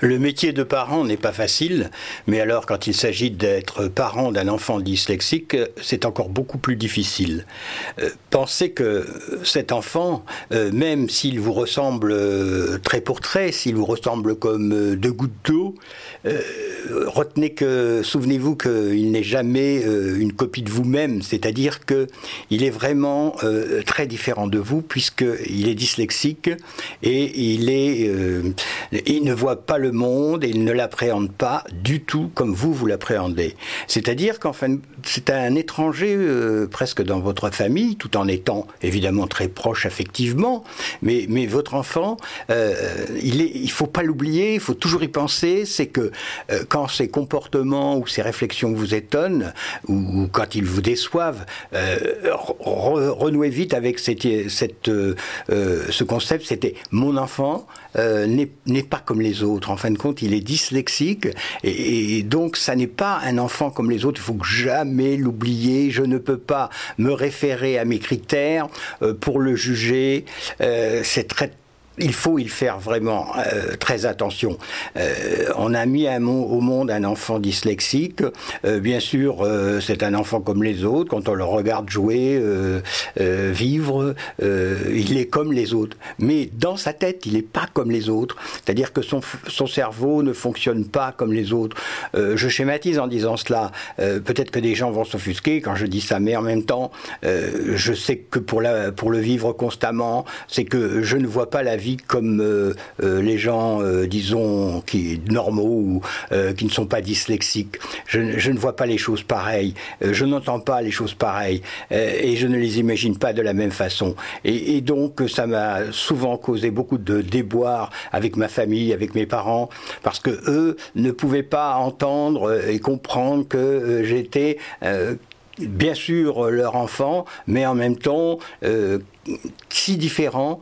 Le métier de parent n'est pas facile, mais alors quand il s'agit d'être parent d'un enfant dyslexique, c'est encore beaucoup plus difficile. Euh, pensez que cet enfant, euh, même s'il vous ressemble euh, trait pour trait, s'il vous ressemble comme deux gouttes d'eau, retenez que, souvenez-vous qu'il n'est jamais une copie de vous-même, c'est-à-dire que il est vraiment très différent de vous puisqu'il est dyslexique et il est, il ne voit pas le monde et il ne l'appréhende pas du tout comme vous, vous l'appréhendez. C'est-à-dire qu'enfin, c'est un étranger euh, presque dans votre famille, tout en étant évidemment très proche affectivement, mais, mais votre enfant, euh, il est, il faut pas l'oublier, il faut toujours y penser, c'est que euh, quand ses comportements ou ses réflexions vous étonnent, ou, quand ils vous déçoivent, renouez vite avec cette, cette ce concept, c'était mon enfant n'est pas comme les autres. Fin de compte, il est dyslexique et, donc ça n'est pas un enfant comme les autres. Il faut jamais l'oublier. Je ne peux pas me référer à mes critères euh, pour le juger. Euh, c'est très il faut y faire vraiment euh, très attention. Euh, on a mis au monde un enfant dyslexique. Euh, bien sûr, c'est un enfant comme les autres. Quand on le regarde jouer, vivre, il est comme les autres. Mais dans sa tête, il n'est pas comme les autres. C'est-à-dire que son, cerveau ne fonctionne pas comme les autres. je schématise en disant cela. Peut-être que des gens vont s'offusquer quand je dis ça, mais en même temps, je sais que pour le vivre constamment, c'est que je ne vois pas la vie comme euh, euh, les gens, euh, disons, qui normaux ou qui ne sont pas dyslexiques. Je, ne vois pas les choses pareilles. je n'entends pas les choses pareilles et je ne les imagine pas de la même façon. Et, et donc, ça m'a souvent causé beaucoup de déboires avec ma famille, avec mes parents, parce que eux ne pouvaient pas entendre et comprendre que j'étais bien sûr leur enfant, mais en même temps si différent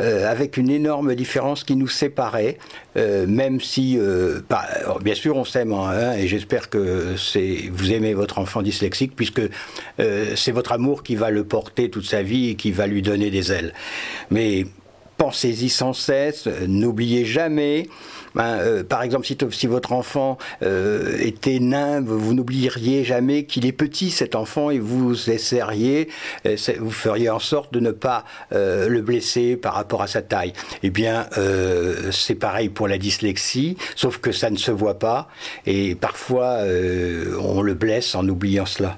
euh, avec une énorme différence qui nous séparait, euh, même si, euh, bien sûr, on s'aime un, et j'espère que vous aimez votre enfant dyslexique, puisque c'est votre amour qui va le porter toute sa vie et qui va lui donner des ailes. Mais pensez-y sans cesse, n'oubliez jamais ben, euh, par exemple, si, votre enfant euh, était nain, vous, n'oublieriez jamais qu'il est petit, cet enfant, et vous essayeriez, euh, vous feriez en sorte de ne pas le blesser par rapport à sa taille. Eh bien, c'est pareil pour la dyslexie, sauf que ça ne se voit pas, et parfois on le blesse en oubliant cela.